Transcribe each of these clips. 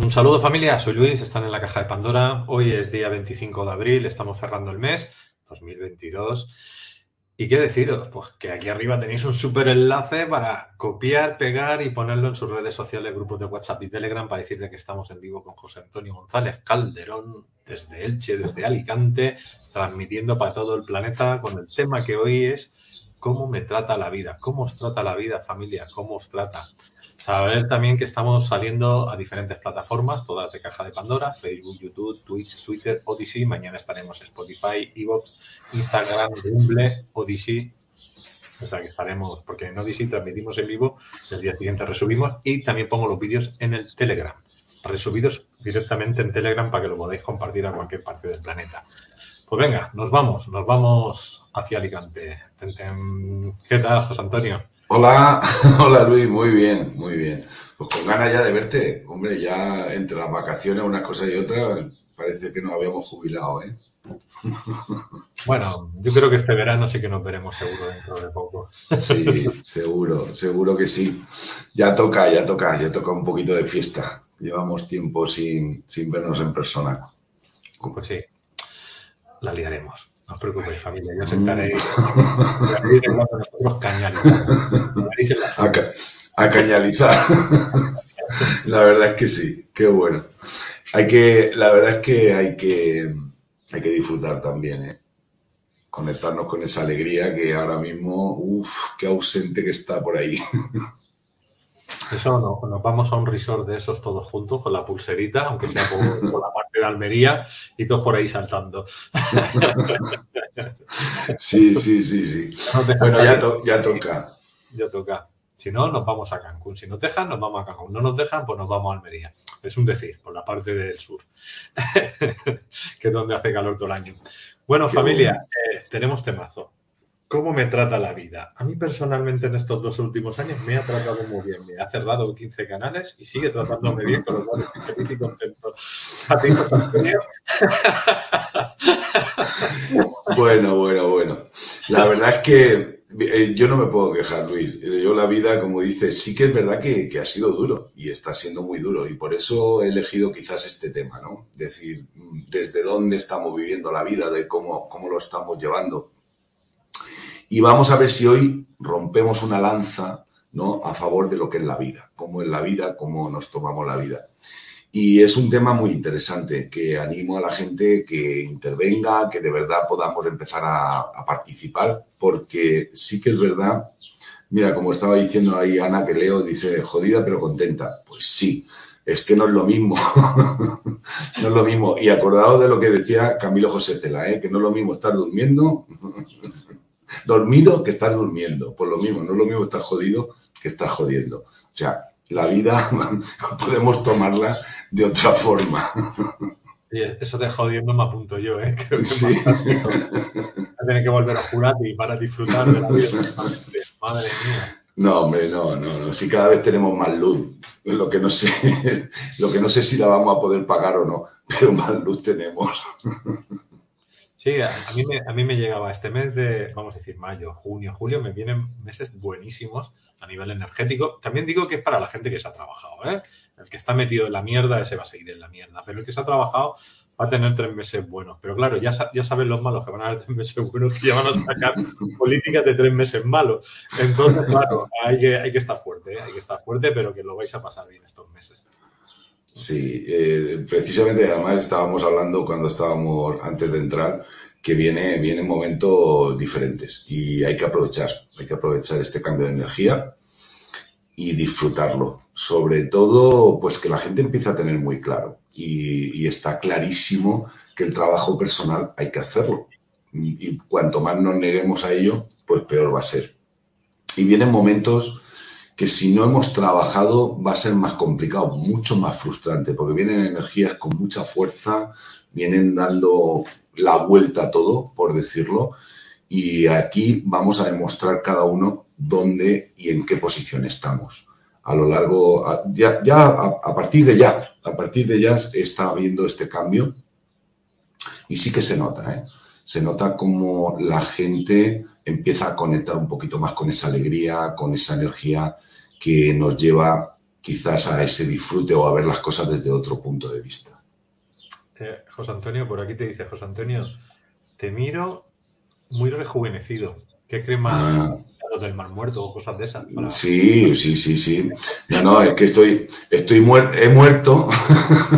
Un saludo familia, soy Luis, están en la caja de Pandora. Hoy es día 25 de abril, estamos cerrando el mes 2022. ¿Y qué deciros? Pues que aquí arriba tenéis un súper enlace para copiar, pegar y ponerlo en sus redes sociales, grupos de WhatsApp y Telegram para decirte que estamos en vivo con José Antonio González Calderón desde Elche, desde Alicante, transmitiendo para todo el planeta con el tema que hoy es cómo me trata la vida, cómo os trata la vida familia, cómo os trata. Saber también que estamos saliendo a diferentes plataformas, todas de caja de Pandora, Facebook, YouTube, Twitch, Twitter, Odyssey. Mañana estaremos Spotify, Evox, Instagram, Rumble, Odyssey. O sea que estaremos, porque en Odyssey transmitimos en vivo, el día siguiente resubimos y también pongo los vídeos en el Telegram. Resubidos directamente en Telegram para que lo podáis compartir a cualquier parte del planeta. Pues venga, nos vamos, nos vamos hacia Alicante. ¿Qué tal, José Antonio? Hola, hola Luis, muy bien, muy bien. Pues con ganas ya de verte, hombre, ya entre las vacaciones, una cosa y otra, parece que nos habíamos jubilado, ¿eh? Bueno, yo creo que este verano sí que nos veremos seguro dentro de poco. Sí, seguro, seguro que sí. Ya toca, ya toca, ya toca un poquito de fiesta. Llevamos tiempo sin, sin vernos en persona. Pues sí, la liaremos. No os preocupéis, familia, yo sentaré nosotros A, a cañalizar. la verdad es que sí, qué bueno. Hay que, la verdad es que hay que, hay que disfrutar también, ¿eh? Conectarnos con esa alegría que ahora mismo, uff, qué ausente que está por ahí. Eso no, nos vamos a un resort de esos todos juntos con la pulserita, aunque sea por, la parte de Almería, y todos por ahí saltando. Sí, sí, sí, sí. bueno, ya, ya toca. Ya toca. Si no, nos vamos a Cancún. Si nos dejan, nos vamos a Cancún. No nos dejan, pues nos vamos a Almería. Es un decir, por la parte del sur, que es donde hace calor todo el año. Bueno, familia, eh, tenemos temazo. ¿Cómo me trata la vida? A mí personalmente en estos dos últimos años me ha tratado muy bien. Me ha cerrado 15 canales y sigue tratándome bien, con lo cual estoy feliz y contento. ¿A ti, Bueno, bueno, bueno. La verdad es que eh, yo no me puedo quejar, Luis. Yo la vida, como dices, sí que es verdad que, ha sido duro y está siendo muy duro. Y por eso he elegido quizás este tema, ¿no? Decir, mm, desde dónde estamos viviendo la vida, de cómo, cómo lo estamos llevando y vamos a ver si hoy rompemos una lanza ¿no? a favor de lo que es la vida, cómo es la vida, cómo nos tomamos la vida. Y es un tema muy interesante que animo a la gente que intervenga, que de verdad podamos empezar a, participar, porque sí que es verdad, mira, como estaba diciendo ahí Ana, que leo, dice, jodida pero contenta. Pues sí, es que no es lo mismo. no es lo mismo. Y acordado de lo que decía Camilo José Cela, ¿eh? que no es lo mismo estar durmiendo dormido que estar durmiendo. Por lo mismo, no es lo mismo estar jodido que estar jodiendo. O sea, la vida podemos tomarla de otra forma. eso de jodiendo me apunto yo, ¿eh? Creo que sí. a tener que volver a jurar y para disfrutar de la vida. Madre mía. No, hombre, no, no, no. Si cada vez tenemos más luz, lo que no sé, lo que no sé si la vamos a poder pagar o no, pero más luz tenemos. Sí, a, mí me, a mí me llegaba este mes de, vamos a decir, mayo, junio, julio, me vienen meses buenísimos a nivel energético. También digo que es para la gente que se ha trabajado, ¿eh? El que está metido en la mierda, ese va a seguir en la mierda. Pero el que se ha trabajado va a tener tres meses buenos. Pero claro, ya, ya saben los malos que van a tener tres meses buenos, que ya van a sacar políticas de tres meses malos. Entonces, claro, hay que, hay que estar fuerte, ¿eh? hay que estar fuerte, pero que lo vais a pasar bien estos meses. Sí, eh, precisamente además estábamos hablando cuando estábamos antes de entrar que viene, vienen momentos diferentes y hay que aprovechar, hay que aprovechar este cambio de energía y disfrutarlo. Sobre todo, pues que la gente empiece a tener muy claro y, está clarísimo que el trabajo personal hay que hacerlo. Y cuanto más nos neguemos a ello, pues peor va a ser. Y vienen momentos que si no hemos trabajado va a ser más complicado, mucho más frustrante, porque vienen energías con mucha fuerza, vienen dando la vuelta a todo, por decirlo, y aquí vamos a demostrar cada uno dónde y en qué posición estamos. A lo largo, ya, a, partir de ya, a partir de ya está habiendo este cambio y sí que se nota, ¿eh? se nota como la gente empieza a conectar un poquito más con esa alegría, con esa energía que nos lleva quizás a ese disfrute o a ver las cosas desde otro punto de vista. Eh, José Antonio, por aquí te dice, José Antonio, te miro muy rejuvenecido. ¿Qué crema ah. del mar muerto o cosas de esas? Sí, sí, sí, sí. No, no, es que estoy, estoy muerto, he muerto,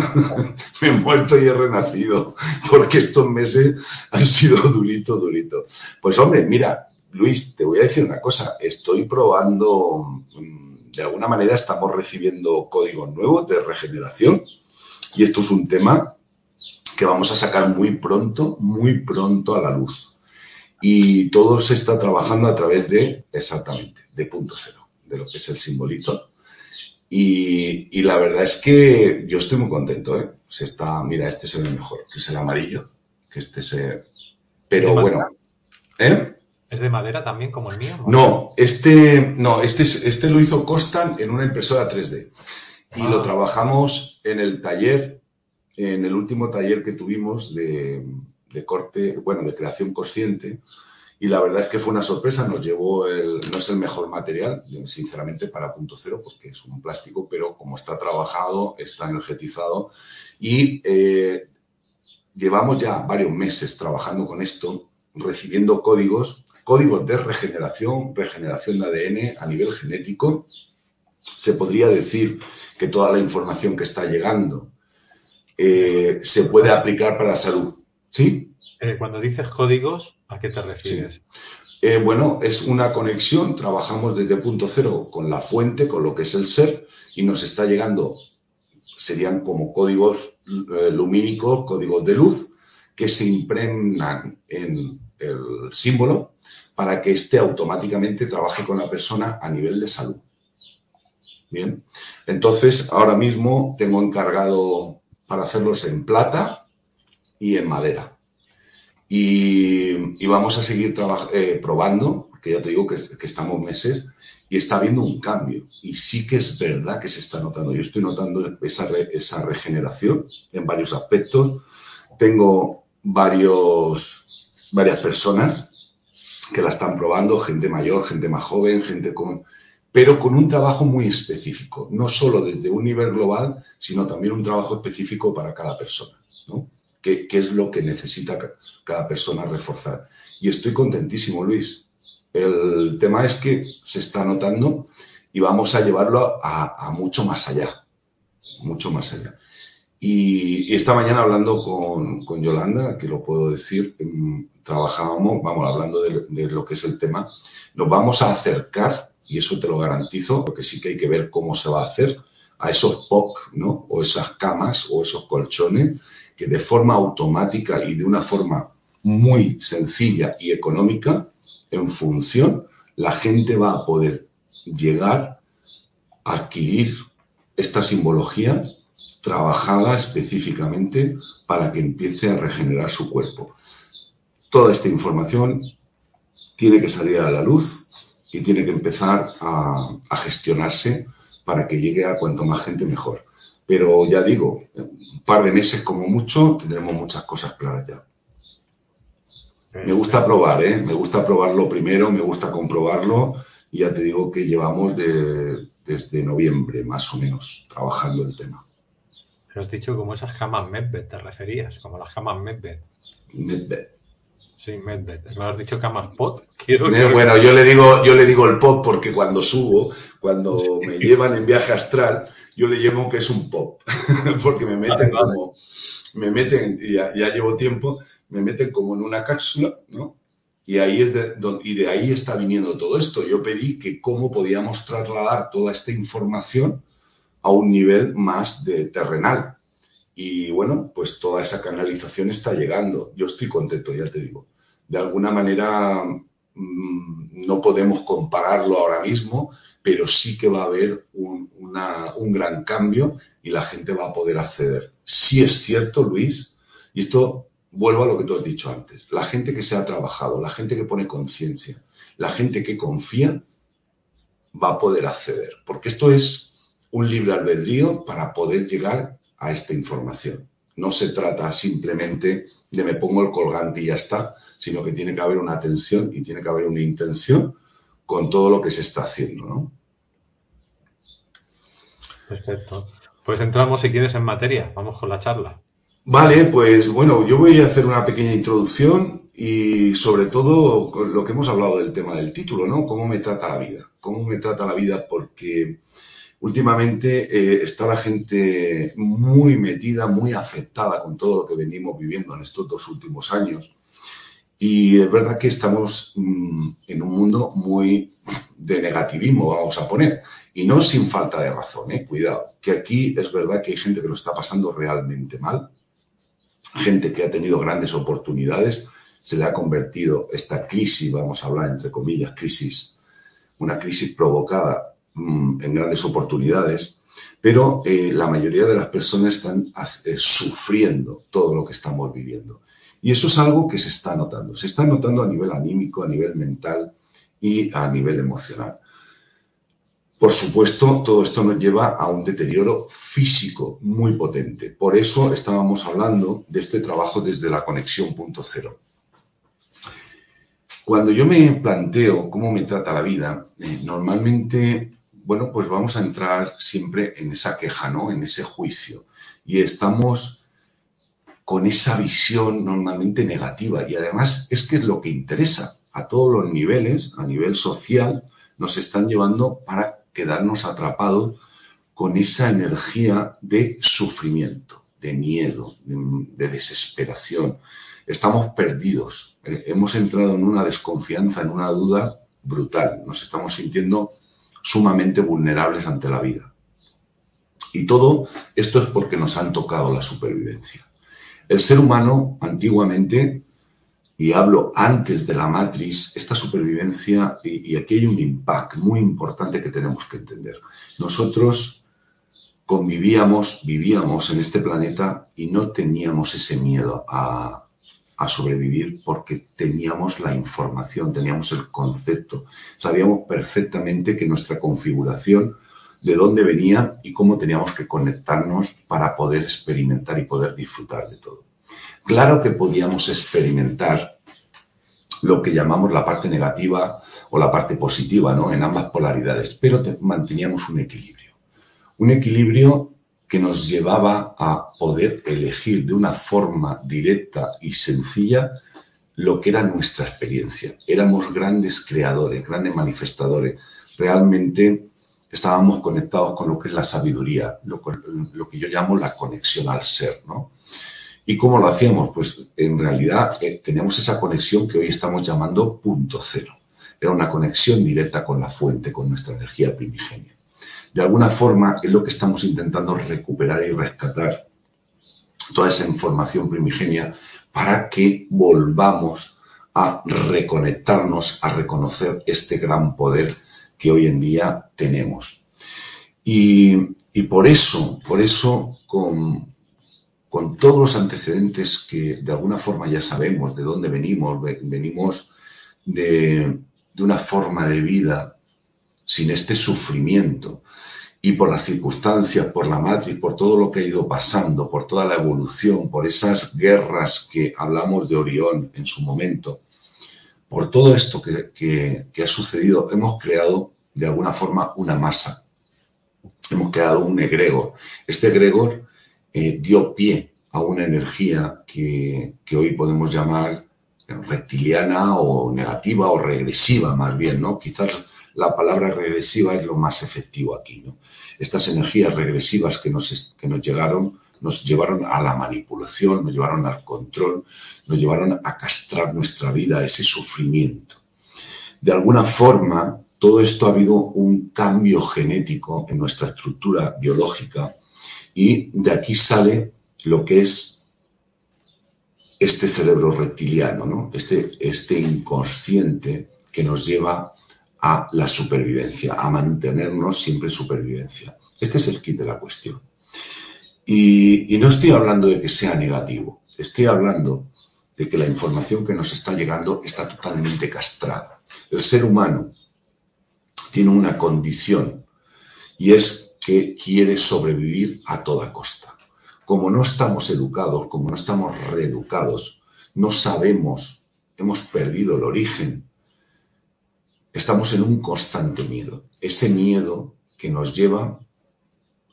me he muerto y he renacido, porque estos meses han sido durito, durito. Pues hombre, mira, Luis, te voy a decir una cosa, estoy probando, mm, de alguna manera estamos recibiendo códigos nuevos de regeneración y esto es un tema que vamos a sacar muy pronto, muy pronto a la luz y todo se está trabajando a través de, exactamente, de punto cero, de lo que es el simbolito. Y, la verdad es que yo estoy muy contento, ¿eh? Se está, mira, este se ve mejor, que es el amarillo, que este se... Pero bueno, ¿eh? ¿Es de madera también como el mío? No, este, no, este, este lo hizo Costan en una impresora 3D. Y lo ah. trabajamos en el taller, en el último taller que tuvimos de, de corte, bueno, de creación consciente. Y la verdad es que fue una sorpresa, nos llevó el, no es el mejor material, sinceramente, para punto cero, porque es un plástico, pero como está trabajado, está energetizado y eh, llevamos ya varios meses trabajando con esto, recibiendo códigos, códigos de regeneración, regeneración de ADN a nivel genético. Se podría decir que toda la información que está llegando eh, se puede aplicar para la salud ¿Sí? Eh, cuando dices códigos, ¿a qué te refieres? Eh, bueno, es una conexión, trabajamos desde punto cero con la fuente, con lo que es el ser, y nos está llegando, serían como códigos lumínicos, códigos de luz, que se impregnan en el símbolo para que éste automáticamente trabaje con la persona a nivel de salud. Bien, entonces ahora mismo tengo encargado para hacerlos en plata, y en madera. Y, vamos a seguir eh, probando, porque ya te digo que, estamos meses y está habiendo un cambio. Y sí que es verdad que se está notando. Yo estoy notando esa, esa regeneración en varios aspectos. Tengo varios, varias personas que la están probando, gente mayor, gente más joven, gente con... Pero con un trabajo muy específico, no solo desde un nivel global, sino también un trabajo específico para cada persona. ¿no? qué, es lo que necesita cada persona reforzar. Y estoy contentísimo, Luis. El tema es que se está notando y vamos a llevarlo a, mucho más allá, mucho más allá. Y, esta mañana hablando con, con, Yolanda, que lo puedo decir, em, trabajábamos, vamos, hablando de, lo que es el tema, nos vamos a acercar, y eso te lo garantizo, porque sí que hay que ver cómo se va a hacer, a esos POC, ¿no? O esas camas o esos colchones que de forma automática y de una forma muy sencilla y económica, en función, la gente va a poder llegar a adquirir esta simbología trabajada específicamente para que empiece a regenerar su cuerpo. Toda esta información tiene que salir a la luz y tiene que empezar a, a gestionarse para que llegue a cuanto más gente mejor. Pero ya digo, un par de meses como mucho, tendremos muchas cosas claras ya. Me gusta probar, ¿eh? Me gusta probarlo primero, me gusta comprobarlo. Y ya te digo que llevamos desde noviembre, más o menos, trabajando el tema. Pero has dicho como esas camas Medbed, ¿te referías? Como las camas Medbed. Medbed. Sí, Medbed. ¿No has dicho camas pot? Quiero eh, bueno, yo le, digo, yo le digo el pot porque cuando subo, cuando me llevan en viaje astral, yo le llamo que es un pop, porque me meten como, me meten, ya, ya llevo tiempo, me meten como en una cápsula, ¿no? Y, ahí es de, y de ahí está viniendo todo esto. Yo pedí que cómo podíamos trasladar toda esta información a un nivel más de terrenal. Y bueno, pues toda esa canalización está llegando. Yo estoy contento, ya te digo. De alguna manera mm, no podemos compararlo ahora mismo, pero sí que va a haber un, un gran cambio y la gente va a poder acceder. Sí es cierto, Luis, y esto vuelvo a lo que tú has dicho antes, la gente que se ha trabajado, la gente que pone conciencia, la gente que confía, va a poder acceder, porque esto es un libre albedrío para poder llegar a esta información. No se trata simplemente de me pongo el colgante y ya está, sino que tiene que haber una atención y tiene que haber una intención con todo lo que se está haciendo, ¿no? Perfecto. Pues entramos, si quieres, en materia. Vamos con la charla. Vale, pues bueno, yo voy a hacer una pequeña introducción y sobre todo lo que hemos hablado del tema del título, ¿no? ¿Cómo me trata la vida? ¿Cómo me trata la vida? Porque últimamente eh, está la gente muy metida, muy afectada con todo lo que venimos viviendo en estos dos últimos años. Y es verdad que estamos mm, en un mundo muy de negativismo, vamos a poner. Y no sin falta de razón, ¿eh? cuidado, que aquí es verdad que hay gente que lo está pasando realmente mal, gente que ha tenido grandes oportunidades, se le ha convertido esta crisis, vamos a hablar entre comillas, crisis, una crisis provocada mm, en grandes oportunidades, pero eh, la mayoría de las personas están eh, sufriendo todo lo que estamos viviendo. Y eso es algo que se está notando. Se está notando a nivel anímico, a nivel mental y a nivel emocional. Por supuesto, todo esto nos lleva a un deterioro físico muy potente. Por eso estábamos hablando de este trabajo desde la conexión punto cero. Cuando yo me planteo cómo me trata la vida, eh, normalmente, bueno, pues vamos a entrar siempre en esa queja, ¿no? En ese juicio. Y estamos con esa visión normalmente negativa. Y además es que es lo que interesa a todos los niveles, a nivel social, nos están llevando para quedarnos atrapados con esa energía de sufrimiento, de miedo, de, desesperación. Estamos perdidos, eh, hemos entrado en una desconfianza, en una duda brutal, nos estamos sintiendo sumamente vulnerables ante la vida. Y todo esto es porque nos han tocado la supervivencia. El ser humano antiguamente y hablo antes de la matriz, esta supervivencia, y, aquí hay un impacto muy importante que tenemos que entender. Nosotros convivíamos, vivíamos en este planeta y no teníamos ese miedo a sobrevivir porque teníamos la información, teníamos el concepto, sabíamos perfectamente que nuestra configuración, de dónde venía y cómo teníamos que conectarnos para poder experimentar y poder disfrutar de todo. Claro que podíamos experimentar lo que llamamos la parte negativa o la parte positiva, ¿no? En ambas polaridades, pero manteníamos un equilibrio. Un equilibrio que nos llevaba a poder elegir de una forma directa y sencilla lo que era nuestra experiencia. Éramos grandes creadores, grandes manifestadores. Realmente estábamos conectados con lo que es la sabiduría, lo, que yo llamo la conexión al ser, ¿no? ¿Y cómo lo hacíamos? Pues en realidad eh, teníamos esa conexión que hoy estamos llamando punto cero. Era una conexión directa con la fuente, con nuestra energía primigenia. De alguna forma es lo que estamos intentando recuperar y rescatar toda esa información primigenia para que volvamos a reconectarnos, a reconocer este gran poder que hoy en día tenemos. Y, por eso, por eso, con, con todos los antecedentes que de alguna forma ya sabemos de dónde venimos, venimos de, una forma de vida sin este sufrimiento y por las circunstancias, por la matriz, por todo lo que ha ido pasando, por toda la evolución, por esas guerras que hablamos de Orión en su momento, por todo esto que, ha sucedido, hemos creado de alguna forma una masa, hemos creado un egregor. Este egregor eh, dio pie a una energía que, hoy podemos llamar reptiliana o negativa o regresiva más bien, ¿no? Quizás la palabra regresiva es lo más efectivo aquí, ¿no? Estas energías regresivas que nos llegaron nos llevaron a la manipulación, nos llevaron al control, nos llevaron a castrar nuestra vida, a ese sufrimiento. De alguna forma, todo esto ha habido un cambio genético en nuestra estructura biológica y de aquí sale lo que es este cerebro reptiliano, ¿no? este, este inconsciente que nos lleva a la supervivencia, a mantenernos siempre en supervivencia. Este es el kit de la cuestión. Y, y, no estoy hablando de que sea negativo, estoy hablando de que la información que nos está llegando está totalmente castrada. El ser humano tiene una condición y es que quiere sobrevivir a toda costa. Como no estamos educados, como no estamos reeducados, no sabemos, hemos perdido el origen, estamos en un constante miedo. Ese miedo que nos lleva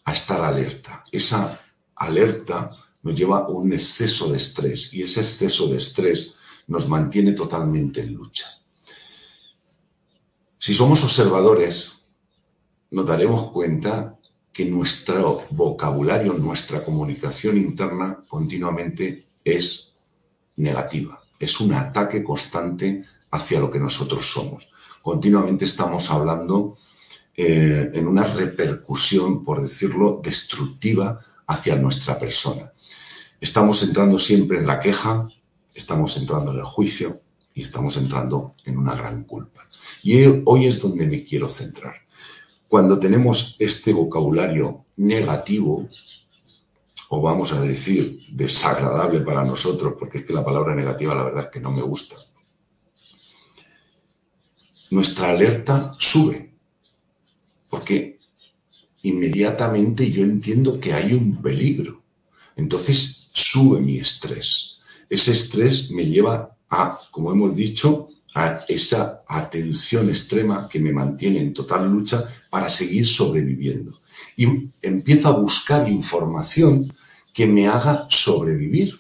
a estar alerta. Esa alerta nos lleva a un exceso de estrés y ese exceso de estrés nos mantiene totalmente en lucha. Si somos observadores, nos daremos cuenta que nuestro vocabulario, nuestra comunicación interna continuamente es negativa. Es un ataque constante hacia lo que nosotros somos. Continuamente estamos hablando eh, en una repercusión, por decirlo, destructiva hacia nuestra persona. Estamos entrando siempre en la queja, estamos entrando en el juicio y estamos entrando en una gran culpa. Y hoy es donde me quiero centrar. Cuando tenemos este vocabulario negativo, o vamos a decir desagradable para nosotros, porque es que la palabra negativa la verdad es que no me gusta, nuestra alerta sube, porque inmediatamente yo entiendo que hay un peligro. Entonces sube mi estrés. Ese estrés me lleva a, como hemos dicho, a esa atención extrema que me mantiene en total lucha para seguir sobreviviendo. Y empiezo a buscar información que me haga sobrevivir,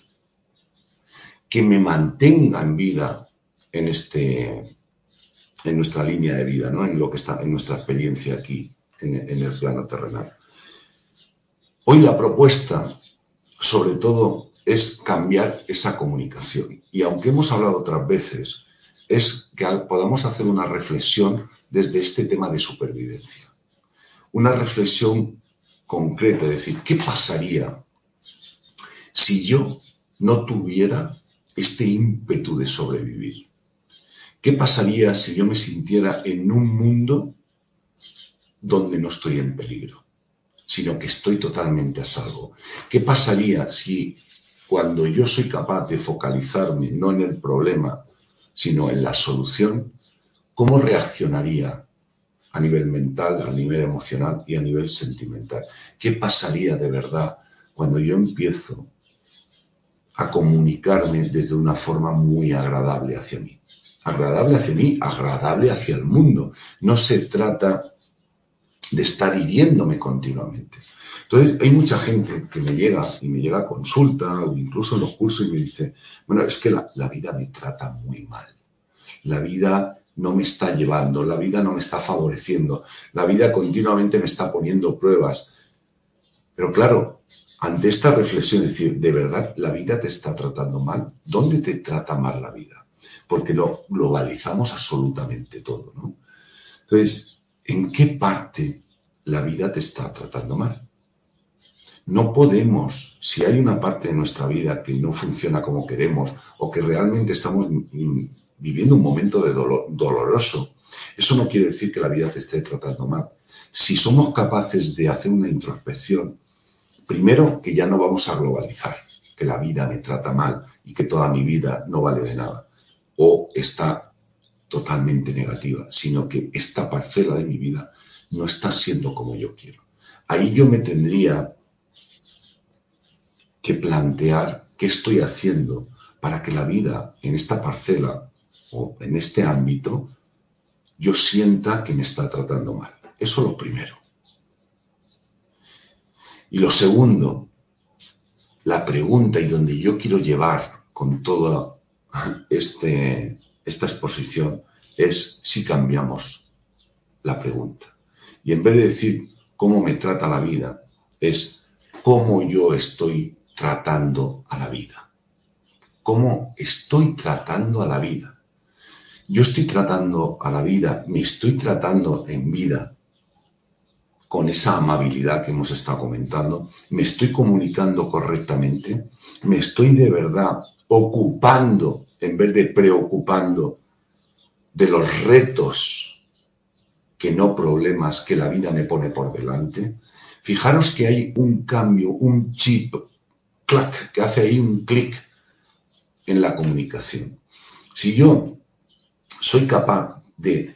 que me mantenga en vida en, este, en nuestra línea de vida, ¿no? en lo que está en nuestra experiencia aquí, en, en el plano terrenal. Hoy la propuesta, sobre todo, es cambiar esa comunicación. Y aunque hemos hablado otras veces es que podamos hacer una reflexión desde este tema de supervivencia. Una reflexión concreta, es decir, ¿qué pasaría si yo no tuviera este ímpetu de sobrevivir? ¿Qué pasaría si yo me sintiera en un mundo donde no estoy en peligro, sino que estoy totalmente a salvo? ¿Qué pasaría si cuando yo soy capaz de focalizarme no en el problema, sino en la solución, ¿cómo reaccionaría a nivel mental, a nivel emocional y a nivel sentimental? ¿Qué pasaría de verdad cuando yo empiezo a comunicarme desde una forma muy agradable hacia mí? Agradable hacia mí, agradable hacia el mundo. No se trata de estar hiriéndome continuamente. Entonces, hay mucha gente que me llega y me llega a consulta o incluso en los cursos y me dice, bueno, es que la, la vida me trata muy mal. La vida no me está llevando, la vida no me está favoreciendo, la vida continuamente me está poniendo pruebas. Pero claro, ante esta reflexión, es decir, ¿de verdad la vida te está tratando mal? ¿Dónde te trata mal la vida? Porque lo globalizamos absolutamente todo, ¿no? Entonces, ¿en qué parte la vida te está tratando mal? No podemos, si hay una parte de nuestra vida que no funciona como queremos o que realmente estamos mm, viviendo un momento de dolor, doloroso, eso no quiere decir que la vida te esté tratando mal. Si somos capaces de hacer una introspección, primero que ya no vamos a globalizar, que la vida me trata mal y que toda mi vida no vale de nada o está totalmente negativa, sino que esta parcela de mi vida no está siendo como yo quiero. Ahí yo me tendría que plantear qué estoy haciendo para que la vida en esta parcela o en este ámbito yo sienta que me está tratando mal. Eso es lo primero. Y lo segundo, la pregunta y donde yo quiero llevar con toda este, esta exposición es si cambiamos la pregunta. Y en vez de decir cómo me trata la vida, es cómo yo estoy tratando a la vida. ¿Cómo estoy tratando a la vida? Yo estoy tratando a la vida, me estoy tratando en vida con esa amabilidad que hemos estado comentando? ¿Me estoy comunicando correctamente? ¿Me estoy de verdad ocupando en vez de preocupando de los retos que no problemas que la vida me pone por delante? Fijaros que hay un cambio, un chip, clac, que hace ahí un clic en la comunicación. Si yo soy capaz de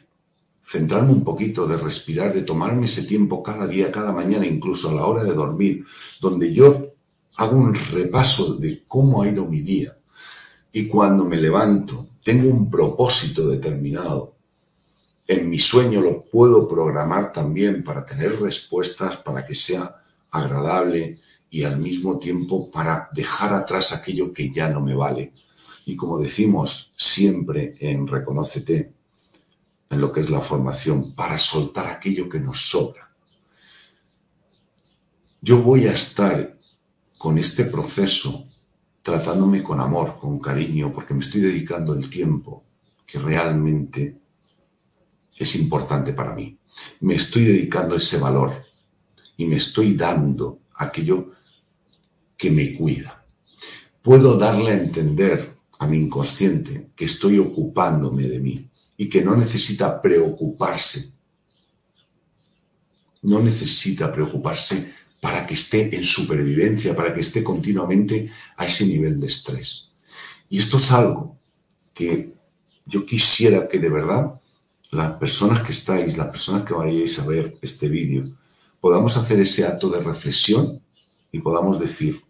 centrarme un poquito, de respirar, de tomarme ese tiempo cada día, cada mañana, incluso a la hora de dormir, donde yo hago un repaso de cómo ha ido mi día y cuando me levanto tengo un propósito determinado. En mi sueño lo puedo programar también para tener respuestas, para que sea agradable y al mismo tiempo para dejar atrás aquello que ya no me vale. Y como decimos siempre en Reconócete, en lo que es la formación, para soltar aquello que nos sobra. Yo voy a estar con este proceso tratándome con amor, con cariño, porque me estoy dedicando el tiempo que realmente es importante para mí. Me estoy dedicando ese valor y me estoy dando aquello que me cuida. Puedo darle a entender a mi inconsciente que estoy ocupándome de mí y que no necesita preocuparse. No necesita preocuparse para que esté en supervivencia, para que esté continuamente a ese nivel de estrés. Y esto es algo que yo quisiera que de verdad las personas que estáis, las personas que vayáis a ver este vídeo, podamos hacer ese acto de reflexión y podamos decir,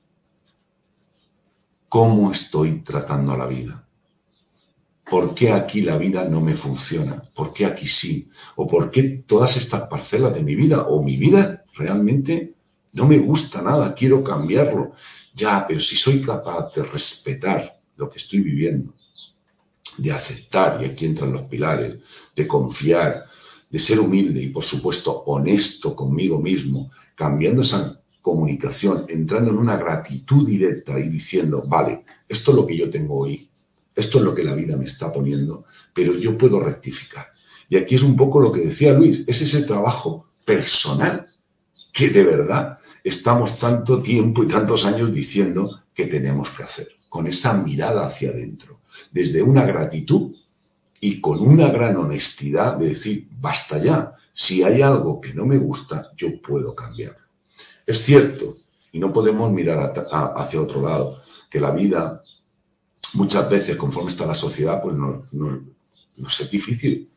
¿cómo estoy tratando a la vida? ¿Por qué aquí la vida no me funciona? ¿Por qué aquí sí? ¿O por qué todas estas parcelas de mi vida o mi vida realmente no me gusta nada? Quiero cambiarlo. Ya, pero si soy capaz de respetar lo que estoy viviendo, de aceptar, y aquí entran los pilares, de confiar, de ser humilde y por supuesto honesto conmigo mismo, cambiando esa comunicación, entrando en una gratitud directa y diciendo, vale, esto es lo que yo tengo hoy, esto es lo que la vida me está poniendo, pero yo puedo rectificar. Y aquí es un poco lo que decía Luis, es ese trabajo personal que de verdad estamos tanto tiempo y tantos años diciendo que tenemos que hacer, con esa mirada hacia adentro, desde una gratitud y con una gran honestidad de decir, basta ya, si hay algo que no me gusta, yo puedo cambiarlo. Es cierto, y no podemos mirar hacia otro lado, que la vida muchas veces, conforme está la sociedad, pues no, no, es difícil.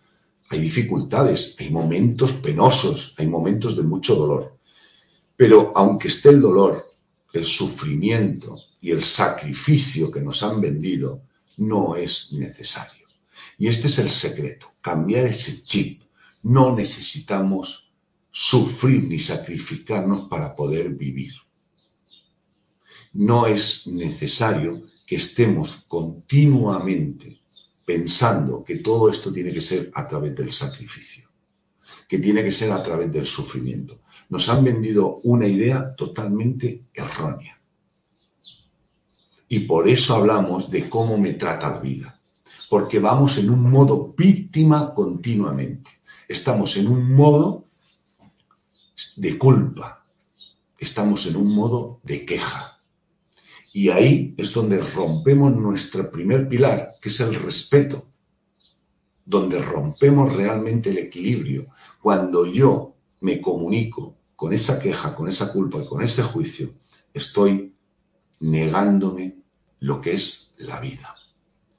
Hay dificultades, hay momentos penosos, hay momentos de mucho dolor. Pero aunque esté el dolor, el sufrimiento y el sacrificio que nos han vendido no es necesario. Y este es el secreto, cambiar ese chip. No necesitamos sufrir ni sacrificarnos para poder vivir. No es necesario que estemos continuamente pensando que todo esto tiene que ser a través del sacrificio, que tiene que ser a través del sufrimiento. Nos han vendido una idea totalmente errónea. Y por eso hablamos de cómo me trata la vida, porque vamos en un modo víctima continuamente. Estamos en un modo de culpa, estamos en un modo de queja. Y ahí es donde rompemos nuestro primer pilar, que es el respeto, donde rompemos realmente el equilibrio. Cuando yo me comunico con esa queja, con esa culpa y con ese juicio, estoy negándome lo que es la vida.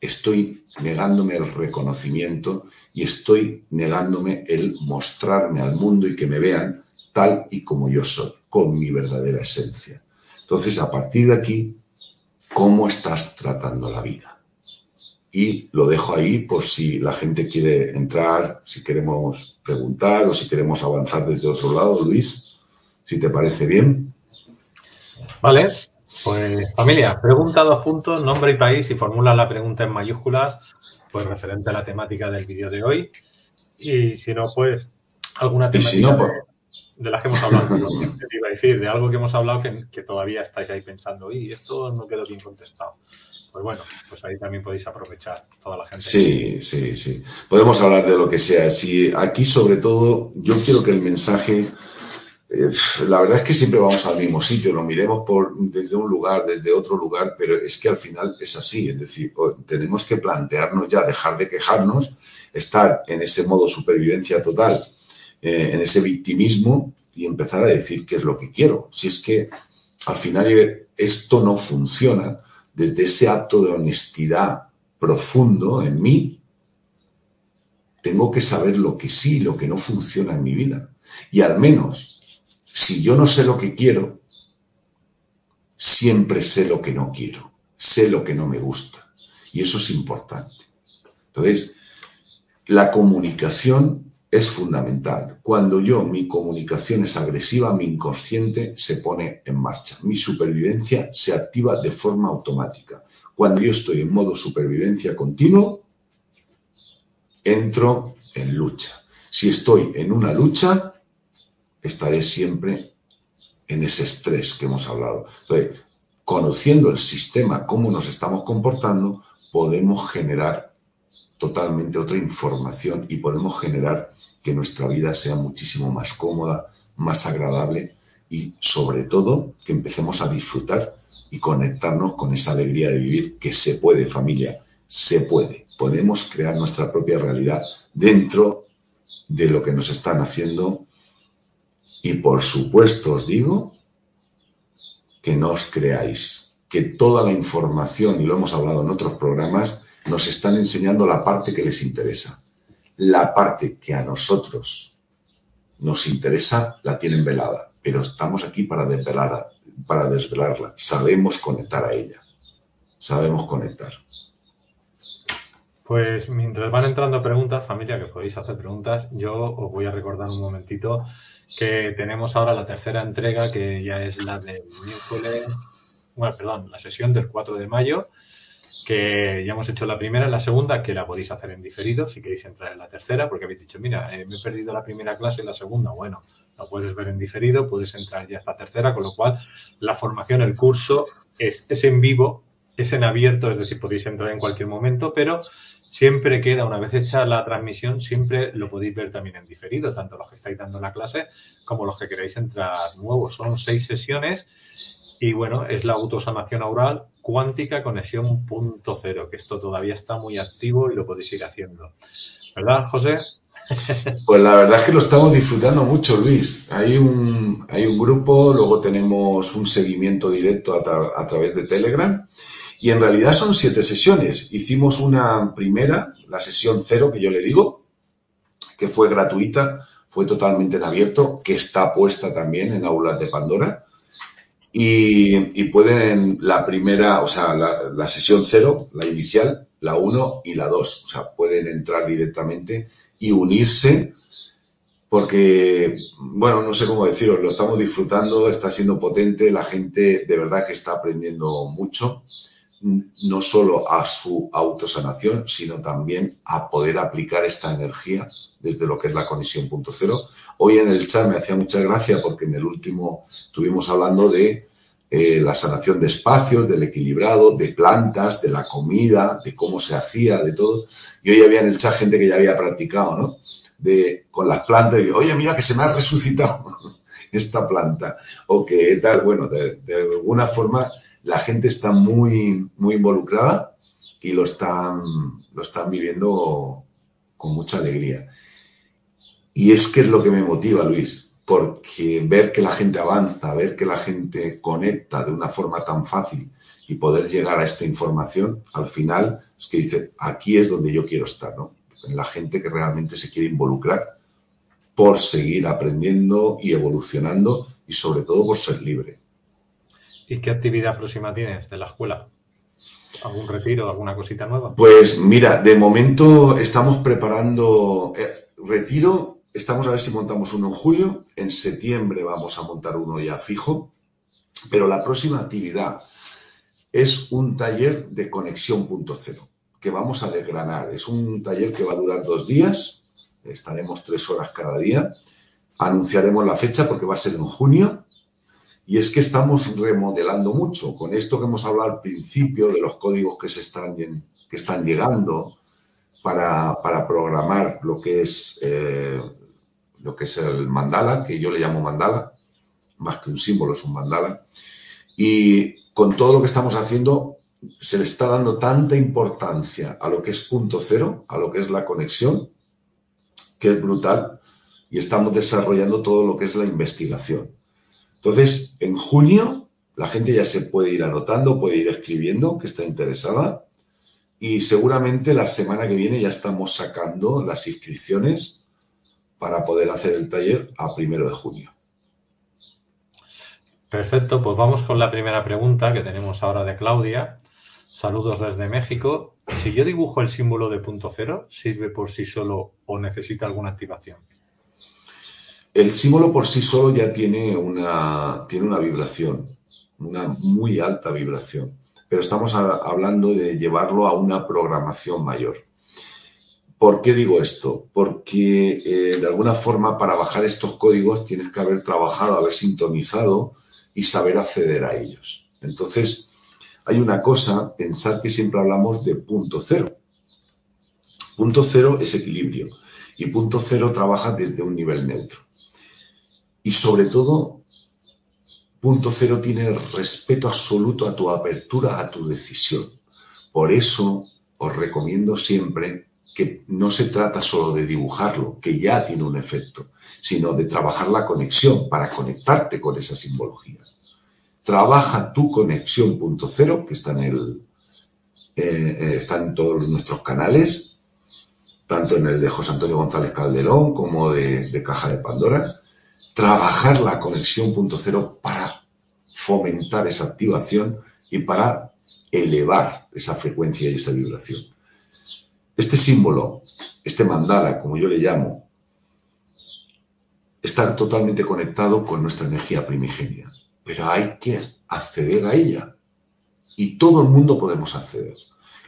Estoy negándome el reconocimiento y estoy negándome el mostrarme al mundo y que me vean tal y como yo soy, con mi verdadera esencia. Entonces, a partir de aquí, ¿cómo estás tratando la vida? Y lo dejo ahí por si la gente quiere entrar, si queremos preguntar o si queremos avanzar desde otro lado, Luis, si te parece bien. Vale, pues familia, pregunta dos puntos, nombre y país y formula la pregunta en mayúsculas, pues referente a la temática del vídeo de hoy. Y si no, pues alguna temática pues de, las que hemos hablado. ¿no? iba a decir, de algo que hemos hablado que, todavía estáis ahí pensando, y esto no quedó bien contestado. Pues bueno, pues ahí también podéis aprovechar toda la gente. Sí, sí, sí. Podemos hablar de lo que sea. Si aquí sobre todo, yo quiero que el mensaje eh, la verdad es que siempre vamos al mismo sitio, lo miremos por, desde un lugar, desde otro lugar, pero es que al final es así, es decir, tenemos que plantearnos ya, dejar de quejarnos, estar en ese modo supervivencia total, eh, en ese victimismo y empezar a decir qué es lo que quiero. Si es que al final esto no funciona desde ese acto de honestidad profundo en mí, tengo que saber lo que sí, lo que no funciona en mi vida. Y al menos si yo no sé lo que quiero, siempre sé lo que no quiero, sé lo que no me gusta. Y eso es importante. Entonces, la comunicación es fundamental. Cuando yo, mi comunicación es agresiva, mi inconsciente se pone en marcha. Mi supervivencia se activa de forma automática. Cuando yo estoy en modo supervivencia continuo, entro en lucha. Si estoy en una lucha, estaré siempre en ese estrés que hemos hablado. Entonces, conociendo el sistema, cómo nos estamos comportando, podemos generar totalmente otra información y podemos generar que nuestra vida sea muchísimo más cómoda, más agradable y sobre todo que empecemos a disfrutar y conectarnos con esa alegría de vivir que se puede familia, se puede. Podemos crear nuestra propia realidad dentro de lo que nos están haciendo y por supuesto os digo que no os creáis, que toda la información, y lo hemos hablado en otros programas, nos están enseñando la parte que les interesa. La parte que a nosotros nos interesa la tienen velada, pero estamos aquí para desvelarla, para desvelarla. Sabemos conectar a ella. Sabemos conectar. Pues mientras van entrando preguntas, familia, que podéis hacer preguntas, yo os voy a recordar un momentito que tenemos ahora la tercera entrega, que ya es la del miércoles, bueno, perdón, la sesión del 4 de mayo, que ya hemos hecho la primera, la segunda, que la podéis hacer en diferido si queréis entrar en la tercera, porque habéis dicho, mira, eh, me he perdido la primera clase y la segunda, bueno, la puedes ver en diferido, puedes entrar ya esta tercera, con lo cual la formación, el curso es, es en vivo, es en abierto, es decir, podéis entrar en cualquier momento, pero siempre queda, una vez hecha la transmisión, siempre lo podéis ver también en diferido, tanto los que estáis dando la clase como los que queráis entrar nuevos. Son seis sesiones y bueno, es la autosanación oral cuántica conexión punto cero, que esto todavía está muy activo y lo podéis ir haciendo. ¿Verdad, José? Pues la verdad es que lo estamos disfrutando mucho, Luis. Hay un, hay un grupo, luego tenemos un seguimiento directo a, a través de Telegram y en realidad son siete sesiones. Hicimos una primera, la sesión cero, que yo le digo, que fue gratuita, fue totalmente en abierto, que está puesta también en aulas de Pandora. Y, pueden la primera, o sea, la, sesión cero, la inicial, la uno y la dos. O sea, pueden entrar directamente y unirse porque, bueno, no sé cómo decirlo, lo estamos disfrutando, está siendo potente, la gente de verdad que está aprendiendo mucho no solo a su autosanación, sino también a poder aplicar esta energía desde lo que es la conexión punto cero. Hoy en el chat me hacía mucha gracia porque en el último estuvimos hablando de eh, la sanación de espacios, del equilibrado, de plantas, de la comida, de cómo se hacía, de todo. Y hoy había en el chat gente que ya había practicado, ¿no? De, con las plantas y oye, mira que se me ha resucitado esta planta. O que tal, bueno, de alguna forma la gente está muy, muy involucrada y lo están, lo están viviendo con mucha alegría. Y es que es lo que me motiva, Luis, porque ver que la gente avanza, ver que la gente conecta de una forma tan fácil y poder llegar a esta información, al final es que dice, aquí es donde yo quiero estar, ¿no? En la gente que realmente se quiere involucrar por seguir aprendiendo y evolucionando y sobre todo por ser libre. ¿Y qué actividad próxima tienes de la escuela? ¿Algún retiro, alguna cosita nueva? Pues mira, de momento estamos preparando eh, retiro. Estamos a ver si montamos uno en julio. En septiembre vamos a montar uno ya fijo. Pero la próxima actividad es un taller de conexión punto cero que vamos a desgranar. Es un taller que va a durar dos días. Estaremos tres horas cada día. Anunciaremos la fecha porque va a ser en junio y es que estamos remodelando mucho. Con esto que hemos hablado al principio de los códigos que, se están, llegando para, programar lo que, es, eh, lo que es el mandala, que yo le llamo mandala, más que un símbolo, es un mandala. Y con todo lo que estamos haciendo, se le está dando tanta importancia a lo que es punto cero, a lo que es la conexión, que es brutal, y estamos desarrollando todo lo que es la investigación. Entonces, en junio, la gente ya se puede ir anotando, puede ir escribiendo que está interesada, y seguramente la semana que viene ya estamos sacando las inscripciones para poder hacer el taller a primero de junio. Perfecto, pues vamos con la primera pregunta que tenemos ahora de Claudia. Saludos desde México. Si yo dibujo el símbolo de punto cero, ¿sirve por sí solo o necesita alguna activación? El símbolo por sí solo ya tiene una, tiene una vibración, una muy alta vibración, pero estamos hablando de llevarlo a una programación mayor. ¿Por qué digo esto? Porque eh, de alguna forma para bajar estos códigos tienes que haber trabajado, haber sintonizado y saber acceder a ellos. Entonces, hay una cosa, pensar que siempre hablamos de punto cero. Punto cero es equilibrio y punto cero trabaja desde un nivel neutro. Y sobre todo, punto cero tiene el respeto absoluto a tu apertura, a tu decisión. Por eso os recomiendo siempre que no se trata solo de dibujarlo, que ya tiene un efecto, sino de trabajar la conexión para conectarte con esa simbología trabaja tu conexión punto cero, que está en, eh, eh, todos nuestros canales, tanto en el de José Antonio González Calderón como de Caja de Pandora. Trabajar la conexión punto cero para fomentar esa activación y para elevar esa frecuencia y esa vibración. Este símbolo, este mandala, como yo le llamo, está totalmente conectado con nuestra energía primigenia pero hay que acceder a ella. Y todo el mundo podemos acceder.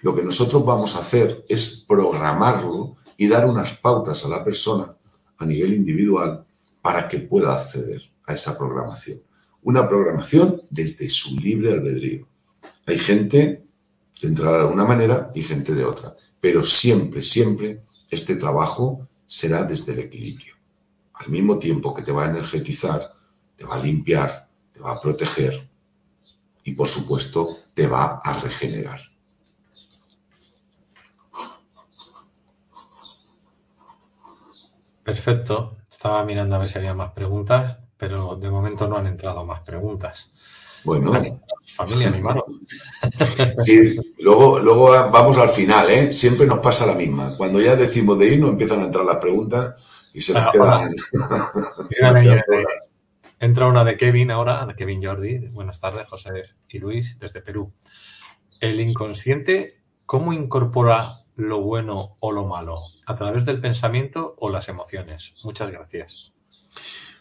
Lo que nosotros vamos a hacer es programarlo y dar unas pautas a la persona a nivel individual para que pueda acceder a esa programación. Una programación desde su libre albedrío. Hay gente que entrará de una manera y gente de otra, pero siempre, siempre este trabajo será desde el equilibrio. Al mismo tiempo que te va a energetizar, te va a limpiar, te va a proteger y por supuesto te va a regenerar. Perfecto. Estaba mirando a ver si había más preguntas, pero de momento no han entrado más preguntas. Bueno. Familia animada. Sí, luego, luego vamos al final, ¿eh? Siempre nos pasa la misma. Cuando ya decimos de irnos, empiezan a entrar las preguntas y se nos quedan. Entra una de Kevin ahora, de Kevin Jordi. Buenas tardes, José y Luis, desde Perú. El inconsciente, ¿cómo incorpora lo bueno o lo malo? ¿A través del pensamiento o las emociones? Muchas gracias.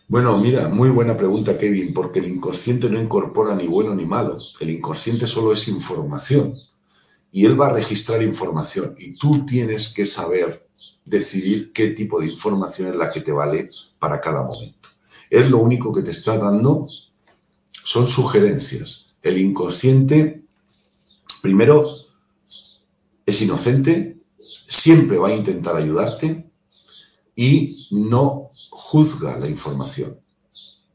Bueno, mira, muy buena pregunta, Kevin, porque el inconsciente no incorpora ni bueno ni malo. El inconsciente solo es información y él va a registrar información y tú tienes que saber decidir qué tipo de información es la que te vale para cada momento. Él lo único que te está dando son sugerencias. El inconsciente, primero, es inocente, siempre va a intentar ayudarte y no juzga la información.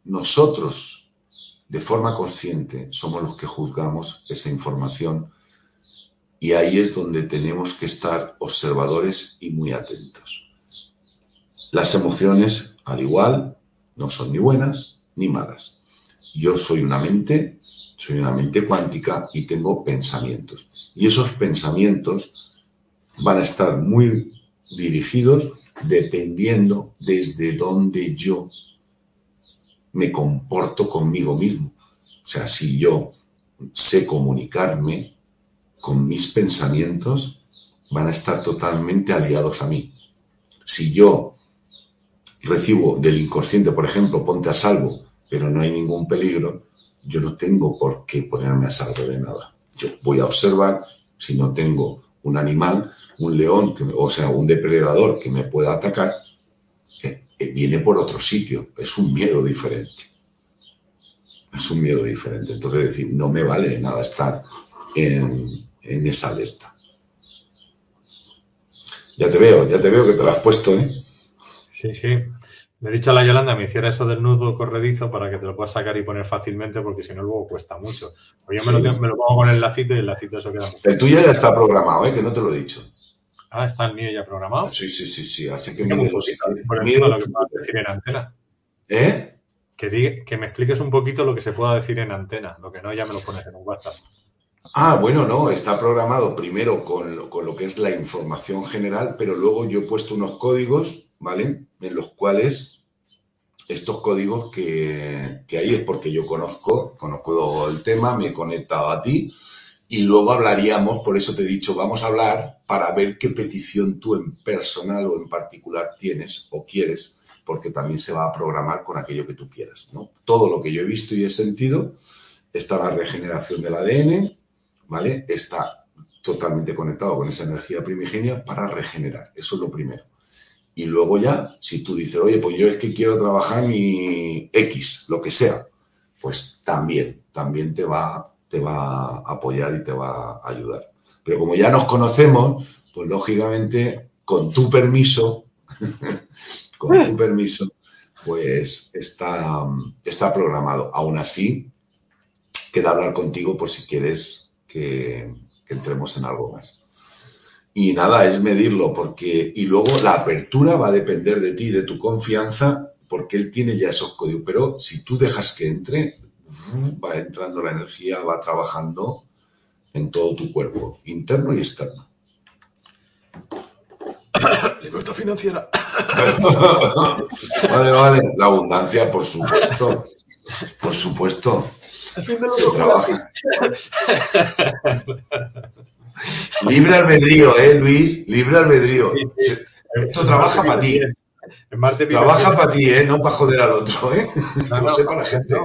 Nosotros, de forma consciente, somos los que juzgamos esa información y ahí es donde tenemos que estar observadores y muy atentos. Las emociones, al igual, no son ni buenas ni malas. Yo soy una mente, soy una mente cuántica y tengo pensamientos. Y esos pensamientos van a estar muy dirigidos dependiendo desde dónde yo me comporto conmigo mismo. O sea, si yo sé comunicarme con mis pensamientos, van a estar totalmente aliados a mí. Si yo recibo del inconsciente, por ejemplo, ponte a salvo, pero no hay ningún peligro, yo no tengo por qué ponerme a salvo de nada. Yo voy a observar si no tengo un animal, un león, o sea, un depredador que me pueda atacar, eh, eh, viene por otro sitio, es un miedo diferente. Es un miedo diferente. Entonces, decir, no me vale de nada estar en, en esa alerta. Ya te veo, ya te veo que te lo has puesto, ¿eh? Sí, sí. Le he dicho a la Yolanda me hiciera eso del nudo corredizo para que te lo puedas sacar y poner fácilmente, porque si no, luego cuesta mucho. O yo me, lo, me, lo, pongo con el lacito y el lacito eso queda El tuyo ya está programado, ¿eh? que no te lo he dicho. Ah, está el mío ya programado. Sí, sí, sí, sí. Así que mide los Por mide lo que puedas decir en antena. ¿Eh? Que, diga, que me expliques un poquito lo que se pueda decir en antena. Lo que no, ya me lo pones en un WhatsApp. Ah, bueno, no, está programado primero con lo, con lo que es la información general, pero luego yo he puesto unos códigos, ¿vale? En los cuales estos códigos que, que hay es porque yo conozco, conozco el tema, me he conectado a ti y luego hablaríamos, por eso te he dicho, vamos a hablar para ver qué petición tú en personal o en particular tienes o quieres, porque también se va a programar con aquello que tú quieras, ¿no? Todo lo que yo he visto y he sentido, está la regeneración del ADN, ¿vale? Está totalmente conectado con esa energía primigenia para regenerar, eso es lo primero. Y luego ya, si tú dices, oye, pues yo es que quiero trabajar mi X, lo que sea, pues también, también te va, te va a apoyar y te va a ayudar. Pero como ya nos conocemos, pues lógicamente, con tu permiso, con tu permiso, pues está, está programado. Aún así, queda hablar contigo por si quieres que, que entremos en algo más. Y nada, es medirlo, porque. Y luego la apertura va a depender de ti, de tu confianza, porque él tiene ya esos códigos. Pero si tú dejas que entre, va entrando la energía, va trabajando en todo tu cuerpo, interno y externo. Libertad financiera. vale, vale. La abundancia, por supuesto. Por supuesto. Se trabaja. Libre albedrío, ¿eh, Luis? Libre albedrío. Esto trabaja para ti. Trabaja para ti, ¿eh? No para joder al otro, ¿eh? que lo sepa la gente.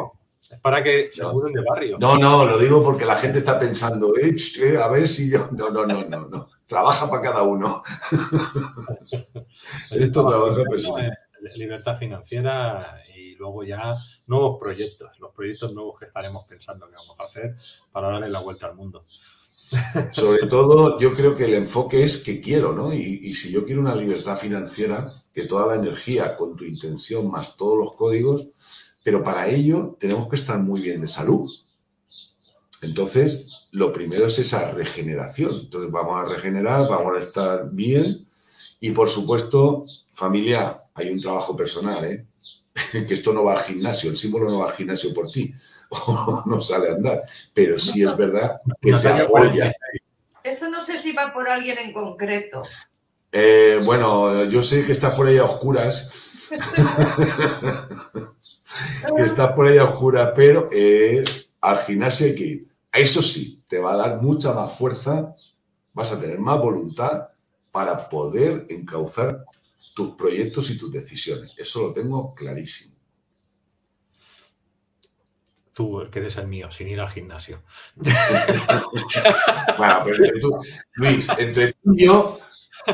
Es para que se muden de barrio. No, no, lo digo porque la gente está pensando, eh, a ver si yo. No, no, no, no, no. Trabaja para cada uno. Esto trabaja para Libertad financiera y luego ya nuevos proyectos, los proyectos nuevos que estaremos pensando que vamos a hacer para darle la vuelta al mundo. Sobre todo, yo creo que el enfoque es que quiero, ¿no? Y, y, si yo quiero una libertad financiera, que toda la energía con tu intención más todos los códigos, pero para ello tenemos que estar muy bien de salud. Entonces, lo primero es esa regeneración. Entonces, vamos a regenerar, vamos a estar bien y, por supuesto, familia, hay un trabajo personal, ¿eh? que esto no va al gimnasio, el símbolo no va al gimnasio por ti o no sale a andar. Pero sí es verdad que te apoya. Eso no sé si va por alguien en concreto. Eh, bueno, yo sé que estás por ahí a oscuras. que estás por ahí a oscuras, pero eh, al gimnasio hay que ir. Eso sí, te va a dar mucha más fuerza, vas a tener más voluntad para poder encauzar tus proyectos y tus decisiones. Eso lo tengo clarísimo tú que eres el mío, sin ir al gimnasio. bueno, pero entre tú, Luis, entre tú y yo,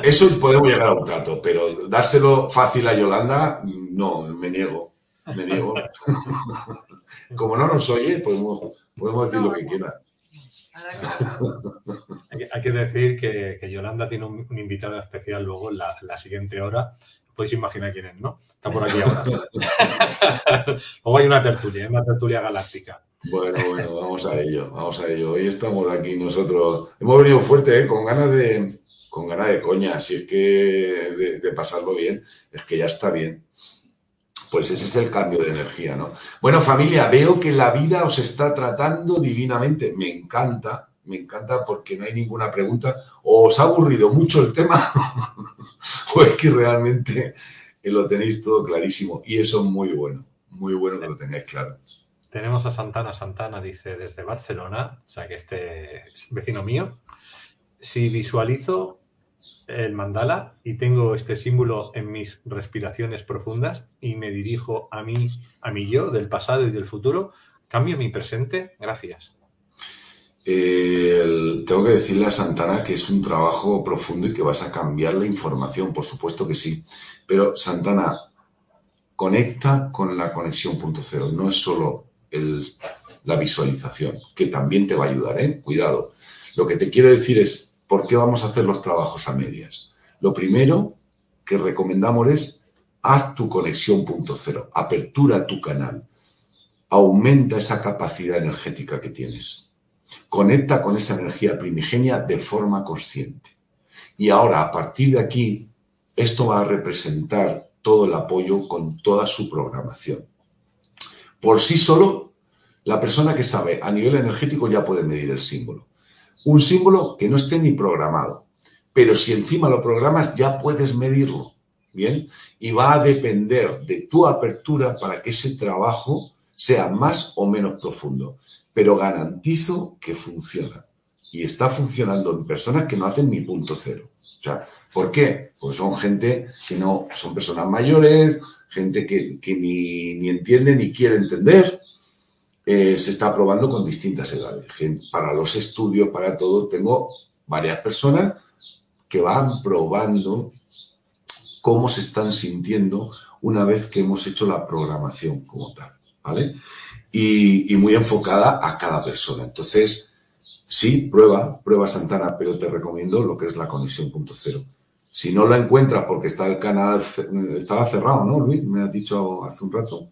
eso podemos llegar a un trato, pero dárselo fácil a Yolanda, no, me niego, me niego. Como no nos oye, podemos, podemos decir lo que quiera. Hay que decir que, Yolanda tiene un, invitado especial luego en la siguiente hora podéis imaginar quién es, ¿no? Está por aquí ahora. Luego hay una tertulia, una tertulia galáctica. Bueno, bueno, vamos a ello, vamos a ello. Hoy estamos aquí nosotros. Hemos venido fuerte, ¿eh? con ganas de, con ganas de coña, si es que de, pasarlo bien, es que ya está bien. Pues ese es el cambio de energía, ¿no? Bueno, familia, veo que la vida os está tratando divinamente. Me encanta, me encanta porque no hay ninguna pregunta. ¿Os ha aburrido mucho el tema? o es que realmente lo tenéis todo clarísimo. Y eso es muy bueno, muy bueno que lo tengáis claro. Tenemos a Santana. Santana dice desde Barcelona, o sea que este es vecino mío. Si visualizo el mandala y tengo este símbolo en mis respiraciones profundas y me dirijo a mí, a mi yo del pasado y del futuro, cambio mi presente. Gracias. Tengo que decirle a Santana que es un trabajo profundo y que vas a cambiar la información, por supuesto que sí. Pero Santana, conecta con la conexión punto cero. No es solo la visualización, que también te va a ayudar, ¿eh? Cuidado. Lo que te quiero decir es, ¿por qué vamos a hacer los trabajos a medias? Lo primero que recomendamos es haz tu conexión punto cero, apertura tu canal, aumenta esa capacidad energética que tienes, conecta con esa energía primigenia de forma consciente. Y ahora, a partir de aquí, esto va a representar todo el apoyo con toda su programación. Por sí solo, la persona que sabe a nivel energético ya puede medir el símbolo. Un símbolo que no esté ni programado, pero si encima lo programas ya puedes medirlo, ¿bien? Y va a depender de tu apertura para que ese trabajo sea más o menos profundo, pero garantizo que funciona. Y está funcionando en personas que no hacen ni punto cero. ¿por qué? Pues son gente que no, son personas mayores, gente que, ni, ni, entiende ni quiere entender. Eh, se está probando con distintas edades. Para los estudios, para todo, tengo varias personas que van probando cómo se están sintiendo una vez que hemos hecho la programación como tal, ¿vale? Y, y muy enfocada a cada persona. Entonces, sí, prueba, prueba Santana, pero te recomiendo lo que es la conexión punto cero. Si no lo encuentras porque está el canal, estaba cerrado, ¿no, Luis? Me has dicho hace un rato.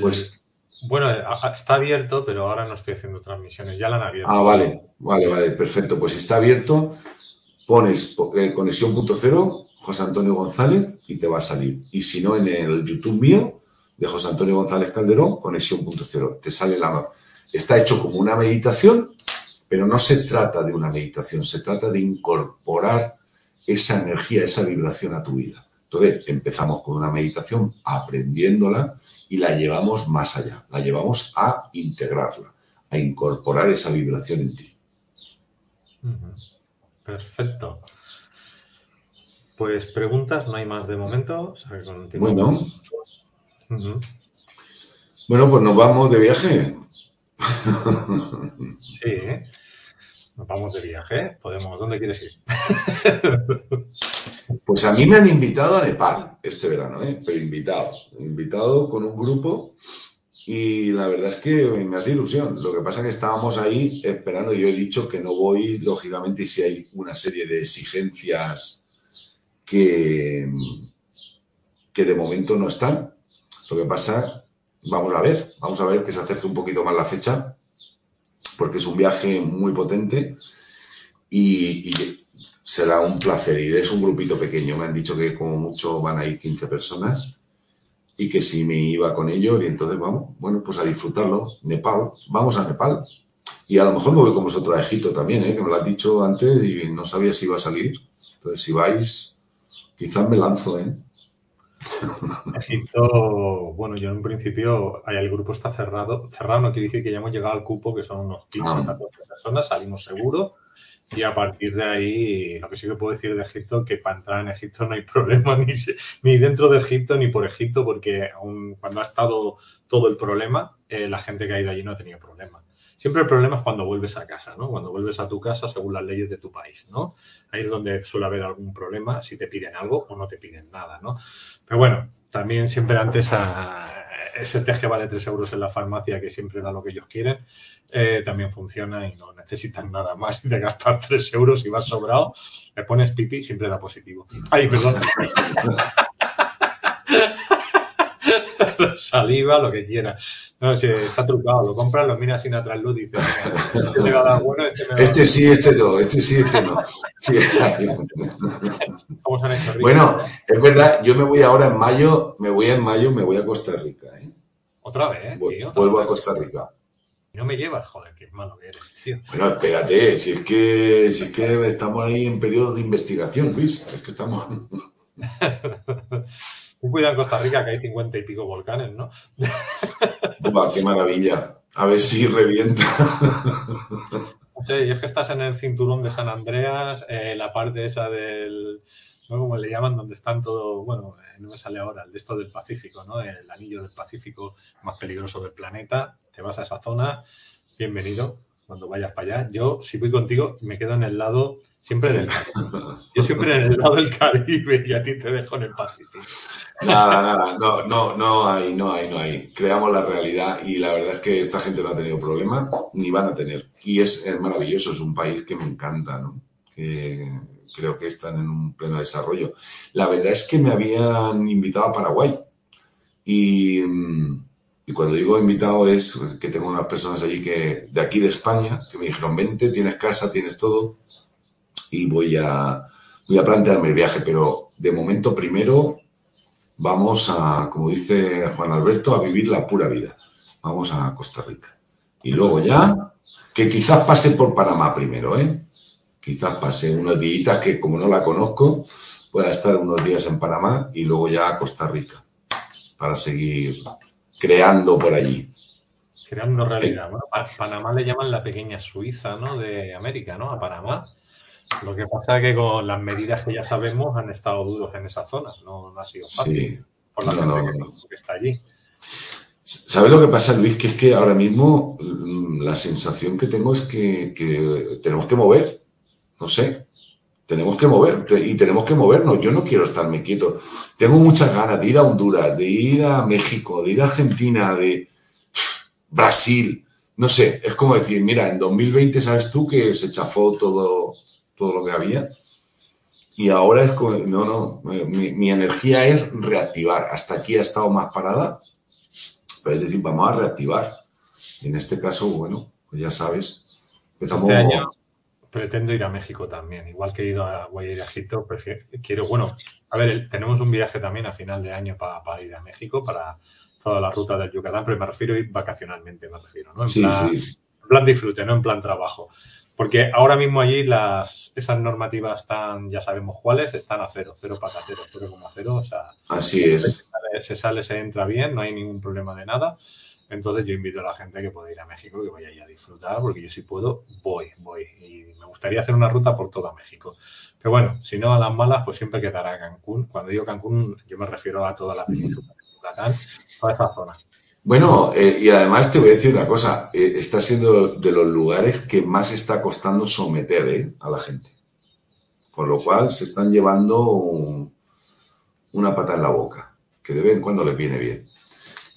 pues bueno, está abierto, pero ahora no estoy haciendo transmisiones, ya la han abierto. Ah, vale, vale, vale, perfecto. Pues está abierto, pones eh, conexión punto cero, José Antonio González, y te va a salir. Y si no, en el YouTube mío, de José Antonio González Calderón, conexión punto cero, te sale la... Está hecho como una meditación, pero no se trata de una meditación, se trata de incorporar esa energía, esa vibración a tu vida. Entonces, empezamos con una meditación aprendiéndola y la llevamos más allá, la llevamos a integrarla, a incorporar esa vibración en ti. Perfecto. Pues preguntas, no hay más de momento. bueno. Bueno, pues nos vamos de viaje. Sí, ¿eh? Nos vamos de viaje, podemos. ¿Dónde quieres ir? Pues a mí me han invitado a Nepal este verano, ¿eh? pero invitado, invitado con un grupo y la verdad es que me hace ilusión. Lo que pasa es que estábamos ahí esperando, yo he dicho que no voy, lógicamente, si hay una serie de exigencias que, que de momento no están. Lo que pasa, vamos a ver, vamos a ver que se acerque un poquito más la fecha porque es un viaje muy potente y, será un placer ir. Es un grupito pequeño, me han dicho que como mucho van a ir 15 personas y que si me iba con ellos y entonces vamos, bueno, pues a disfrutarlo. Nepal, vamos a Nepal. Y a lo mejor me voy con vosotros a Egipto también, ¿eh? que me lo has dicho antes y no sabía si iba a salir. Entonces, si vais, quizás me lanzo, ¿eh? Egipto, bueno, yo en un principio, el grupo está cerrado. Cerrado no quiere decir que ya hemos llegado al cupo, que son unos 15 o 14 personas, salimos seguro. Y a partir de ahí, lo que sí que puedo decir de Egipto, que para entrar en Egipto no hay problema ni, ni dentro de Egipto ni por Egipto, porque aun cuando ha estado todo el problema, eh, la gente que ha ido allí no ha tenido problema. Siempre el problema es cuando vuelves a casa, ¿no? Cuando vuelves a tu casa según las leyes de tu país, ¿no? Ahí es donde suele haber algún problema, si te piden algo o no te piden nada, ¿no? Pero bueno, también siempre antes ese teje vale 3 euros en la farmacia, que siempre da lo que ellos quieren, eh, también funciona y no necesitan nada más de gastar 3 euros y vas sobrado, le pones pipi, siempre da positivo. Ay, perdón. saliva, lo que quiera. No, si está trucado, lo compras, lo miras sin atrás luz y dices, este va a dar bueno, este, este sí, este no, este sí, este no. bueno, es verdad, yo me voy ahora en mayo, me voy en mayo, me voy a Costa Rica. ¿eh? ¿Otra vez? Vuelvo a Costa Rica. No me llevas, joder, qué malo que eres, tío. Bueno, espérate, si es que, si es que estamos ahí en periodo de investigación, Luis, es que estamos... Un cuidado en Costa Rica que hay cincuenta y pico volcanes, ¿no? ¡Qué maravilla! A ver si revienta. Sí, y es que estás en el cinturón de San Andreas, eh, la parte esa del, ¿no? Como le llaman, donde están todo, bueno, eh, no me sale ahora, el de esto del Pacífico, ¿no? El anillo del Pacífico más peligroso del planeta. Te vas a esa zona, bienvenido cuando vayas para allá. Yo, si voy contigo, me quedo en el lado siempre del Caribe. Yo siempre en el lado del Caribe y a ti te dejo en el Pacífico. Nada, nada, no, no, no hay, no hay, no hay. Creamos la realidad y la verdad es que esta gente no ha tenido problema ni van a tener. Y es, maravilloso, es un país que me encanta, ¿no? que creo que están en un pleno desarrollo. La verdad es que me habían invitado a Paraguay y, y cuando digo invitado es que tengo unas personas allí que de aquí de España que me dijeron vente, tienes casa, tienes todo y voy a, voy a plantearme el viaje, pero de momento primero vamos a, como dice Juan Alberto, a vivir la pura vida. Vamos a Costa Rica. Y luego ya, que quizás pase por Panamá primero, ¿eh? Quizás pase unos días que como no la conozco, pueda estar unos días en Panamá y luego ya a Costa Rica para seguir creando por allí. Creando realidad. Bueno, a Panamá le llaman la pequeña Suiza, ¿no? De América, ¿no? A Panamá. Lo que pasa es que con las medidas que ya sabemos han estado duros en esa zona. No, no ha sido fácil Sí. por la No, gente no, que, está allí. ¿Sabes lo que pasa, Luis? Que es que ahora mismo mm, la sensación que tengo es que, que tenemos que mover. No sé. Tenemos que mover y tenemos que movernos. Yo no quiero estarme quieto. Tengo muchas ganas de ir a Honduras, de ir a México, de ir a Argentina, de Brasil. No sé, es como decir, mira, en 2020 sabes tú que se chafó todo, todo lo que había. Y ahora es como, no, no, mi, mi energía es reactivar. Hasta aquí ha estado más parada, pero es decir, vamos a reactivar. En este caso, bueno, pues ya sabes, empezamos. Este año pretendo ir a México también. Igual que he ido a, voy a ir a Egipto, prefiero, quiero, bueno, a ver, tenemos un viaje también a final de año para, para ir a México, para toda la ruta del Yucatán, pero me refiero a ir vacacionalmente, me refiero, ¿no? En Sí, plan, sí. en plan disfrute, no en plan trabajo. Porque ahora mismo allí las, esas normativas están, ya sabemos cuáles, están a cero, cero patatero, 0,0, o sea, Así es. se sale, se sale, se entra bien, no hay ningún problema de nada. Entonces yo invito a la gente que pueda ir a México, que vaya a disfrutar, porque yo si puedo, voy, voy. Y me gustaría hacer una ruta por toda México. Pero bueno, si no a las malas, pues siempre quedará Cancún. Cuando digo Cancún, yo me refiero a toda la península de toda esa zona. Bueno, eh, y además te voy a decir una cosa, eh, está siendo de los lugares que más está costando someter eh, a la gente. Con lo cual se están llevando un- una pata en la boca, que de vez en cuando les viene bien.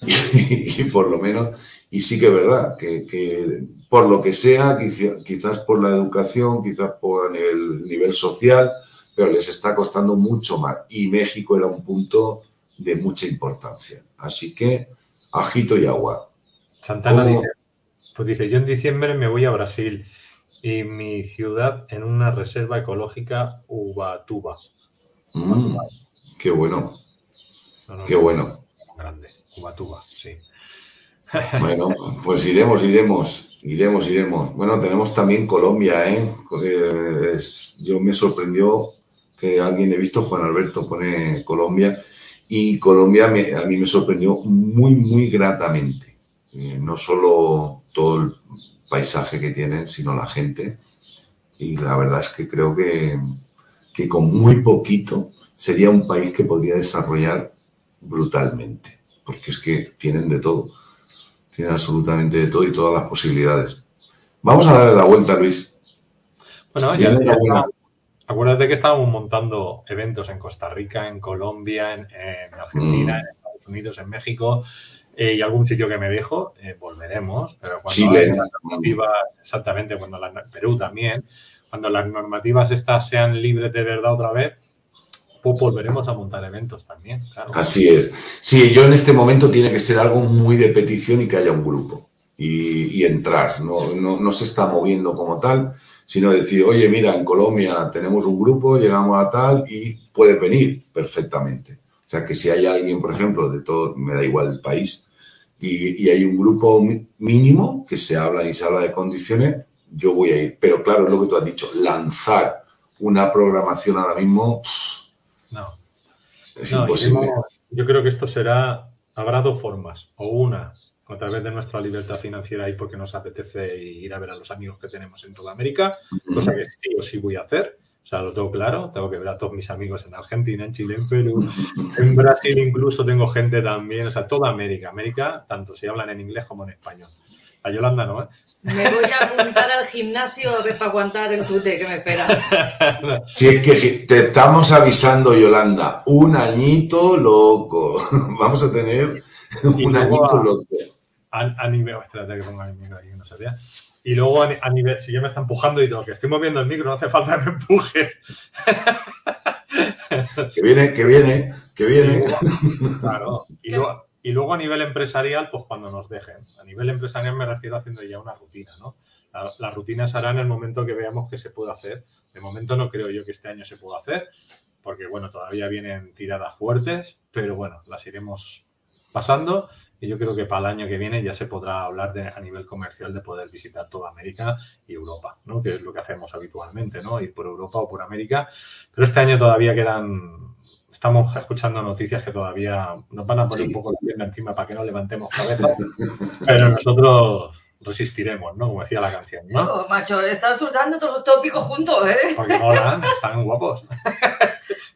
Y, por lo menos, y sí que es verdad, que, que por lo que sea, quizá- quizás por la educación, quizás por el nivel social, pero les está costando mucho más. Y México era un punto de mucha importancia. Así que, ajito y agua. Santana ¿Cómo? dice, pues dice, yo en diciembre me voy a Brasil y mi ciudad en una reserva ecológica Ubatuba. Mm, qué bueno, No, no, qué bueno. Grande, Ubatuba, sí. Bueno, pues iremos, iremos, iremos, iremos. Bueno, tenemos también Colombia, ¿eh? Eh, yo me sorprendió que alguien he visto, Juan Alberto pone Colombia, y Colombia a mí me sorprendió muy, muy gratamente. Eh, no solo todo el paisaje que tienen, sino la gente. Y la verdad es que creo que, que con muy poquito sería un país que podría desarrollar brutalmente, porque es que tienen de todo tiene absolutamente de todo y todas las posibilidades. Vamos a darle la vuelta, Luis. Bueno, ya, ya está. acuérdate que estábamos montando eventos en Costa Rica, en Colombia, en, en Argentina, Mm. en Estados Unidos, en México eh, y algún sitio que me dejo, eh, volveremos. Pero cuando Chile. las normativas, exactamente, cuando las, Perú también, cuando las normativas estas sean libres de verdad otra vez, pues volveremos a montar eventos también, claro. Así es. Sí, yo en este momento tiene que ser algo muy de petición y que haya un grupo y, entrar. No, se está moviendo como tal, sino decir, oye, mira, en Colombia tenemos un grupo, llegamos a tal y puedes venir perfectamente. O sea, que si hay alguien, por ejemplo, de todo, me da igual el país, y, hay un grupo mínimo que se habla y se habla de condiciones, yo voy a ir. Pero claro, es lo que tú has dicho, lanzar una programación ahora mismo No. es No, imposible. iremos- yo creo que esto será, habrá dos formas, o una a través de nuestra libertad financiera y porque nos apetece ir a ver a los amigos que tenemos en toda América, cosa que sí o sí voy a hacer, o sea, lo tengo claro, tengo que ver a todos mis amigos en Argentina, en Chile, en Perú, en Brasil incluso tengo gente también, o sea, toda América, América, tanto si hablan en inglés como en español. La Yolanda no, ¿eh? Me voy a apuntar gimnasio a ver para aguantar el tute que me espera. Si es que te estamos avisando, Yolanda, un añito loco. Vamos a tener Y un añito a- loco. A, a nivel, espérate que ponga el micro ahí que no vea. Y luego a, ni- a nivel, si ya me está empujando y todo, que estoy moviendo el micro, no hace falta que me empuje. Que viene, que viene, que viene. Claro. Y luego, y luego a nivel empresarial, pues cuando nos dejen. A nivel empresarial me refiero haciendo ya una rutina, ¿no? La, la rutina se hará en el momento que veamos que se puede hacer. De momento no creo yo que este año se pueda hacer, porque bueno, todavía vienen tiradas fuertes, pero bueno, las iremos pasando. Y yo creo que para el año que viene ya se podrá hablar de, a nivel comercial de poder visitar toda América y Europa, ¿no? Que es lo que hacemos habitualmente, ¿no? Ir por Europa o por América. Pero este año todavía quedan estamos escuchando noticias que todavía nos van a poner un poco la pierna encima para que no levantemos cabeza, pero nosotros resistiremos, ¿no? Como decía la canción, ¿no? Oh, macho, están soltando todos los tópicos juntos, ¿eh? Porque molan, están guapos.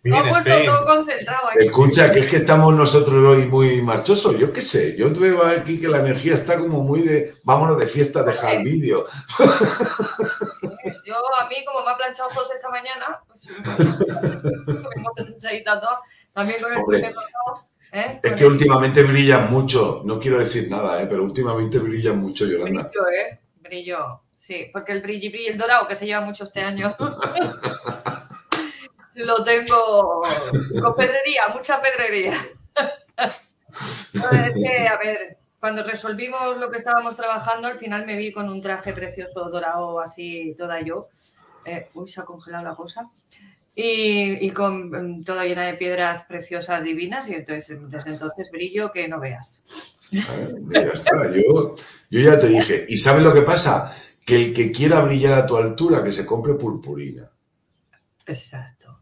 Me ha Miren, puesto Spain, todo concentrado ahí. Escucha, que es que estamos nosotros hoy muy marchosos. Yo qué sé, yo veo aquí que la energía está como muy de vámonos de fiesta, deja el vídeo. Yo, a mí, como me ha planchado José esta mañana, pues, planchadita toda, también con el Hombre. pelo cortado, ¿eh? Es que últimamente brillan mucho. No quiero decir nada, ¿eh? pero últimamente brillan mucho, Yolanda. brillo, ¿eh? Brillo, sí, porque el brillo, brillo, el dorado que se lleva mucho este año, lo tengo con pedrería, mucha pedrería. No, es que, a ver, cuando resolvimos lo que estábamos trabajando, al final me vi con un traje precioso dorado, así, toda yo. Eh, uy, se ha congelado la cosa. Y, y con mm, toda llena de piedras preciosas divinas, y entonces desde entonces brillo que no veas. Ya está. Yo, yo ya te dije. ¿Y sabes lo que pasa? Que el que quiera brillar a tu altura, que se compre purpurina. Exacto.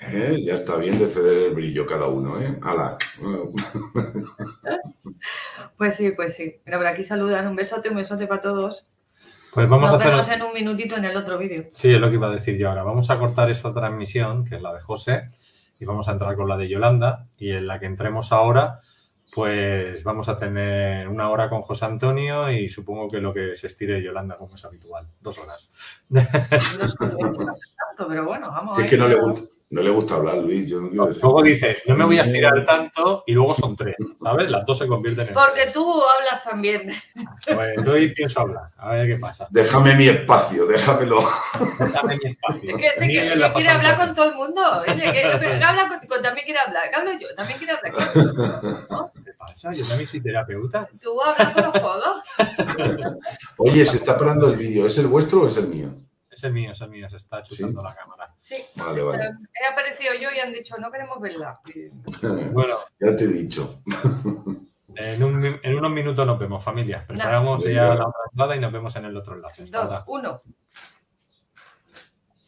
¿eh? Ya está bien de ceder el brillo cada uno. ¿eh? Ala. Pues sí, pues sí. Mira, por aquí saludan. Un besote, un besote para todos. Pues vamos a Nos hacer. vemos en un minutito en el otro vídeo. Sí, es lo que iba a decir yo ahora. Vamos a cortar esta transmisión, que es la de José, y vamos a entrar con la de Yolanda. Y en la que entremos ahora, pues vamos a tener una hora con José Antonio y supongo que lo que se estire Yolanda, como es habitual, dos horas. No sé, no sé tanto, pero bueno, vamos. Si es que no le gusta, no le gusta hablar, Luis. Yo no quiero decir. Luego dices, no me voy a estirar tanto y luego son tres, ¿sabes? Las dos se convierten en Porque tú hablas también. Pues hoy pienso hablar, a ver qué pasa. Déjame mi espacio, déjamelo. Dame mi espacio. Es que este que, quiere hablar con todo el mundo. Oye, que, que habla contigo, también quiere hablar. Que hablo yo, también quiere hablar. poco. ¿Qué pasa? Yo también soy terapeuta. Tú hablas con los codos. Oye, se está parando el vídeo. ¿Es el vuestro o es el mío? Es el mío, es el mío, se está chutando Sí. la cámara. Sí. Vale, vale. He aparecido yo y han dicho, no queremos verla. Bueno, Ya te he dicho. en, un mi- en unos minutos nos vemos, familia. Preparamos ya la otra entrada y nos vemos en el otro enlace. Dos, uno.